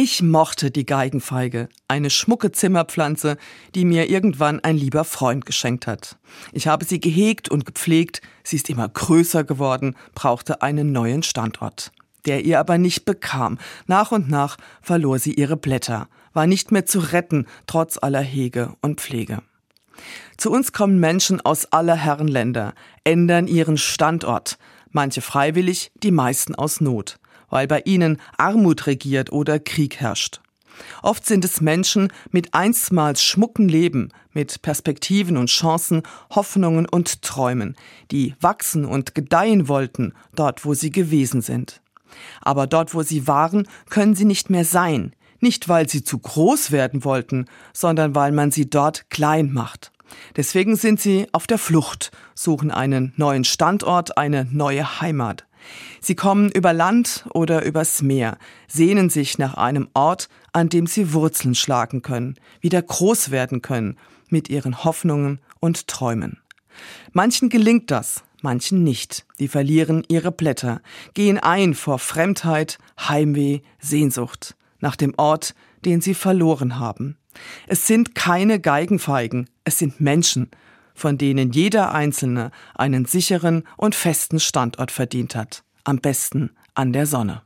Ich mochte die Geigenfeige, eine schmucke Zimmerpflanze, die mir irgendwann ein lieber Freund geschenkt hat. Ich habe sie gehegt und gepflegt, sie ist immer größer geworden, brauchte einen neuen Standort, der ihr aber nicht bekam. Nach und nach verlor sie ihre Blätter, war nicht mehr zu retten, trotz aller Hege und Pflege. Zu uns kommen Menschen aus aller Herren Länder, ändern ihren Standort, manche freiwillig, die meisten aus Not weil bei ihnen Armut regiert oder Krieg herrscht. Oft sind es Menschen mit einstmals schmucken Leben, mit Perspektiven und Chancen, Hoffnungen und Träumen, die wachsen und gedeihen wollten, dort wo sie gewesen sind. Aber dort wo sie waren, können sie nicht mehr sein, nicht weil sie zu groß werden wollten, sondern weil man sie dort klein macht. Deswegen sind sie auf der Flucht, suchen einen neuen Standort, eine neue Heimat. Sie kommen über Land oder übers Meer, sehnen sich nach einem Ort, an dem sie Wurzeln schlagen können, wieder groß werden können, mit ihren Hoffnungen und Träumen. Manchen gelingt das, manchen nicht. Die verlieren ihre Blätter, gehen ein vor Fremdheit, Heimweh, Sehnsucht, nach dem Ort, den sie verloren haben. Es sind keine Geigenfeigen, es sind Menschen, von denen jeder Einzelne einen sicheren und festen Standort verdient hat am besten an der Sonne.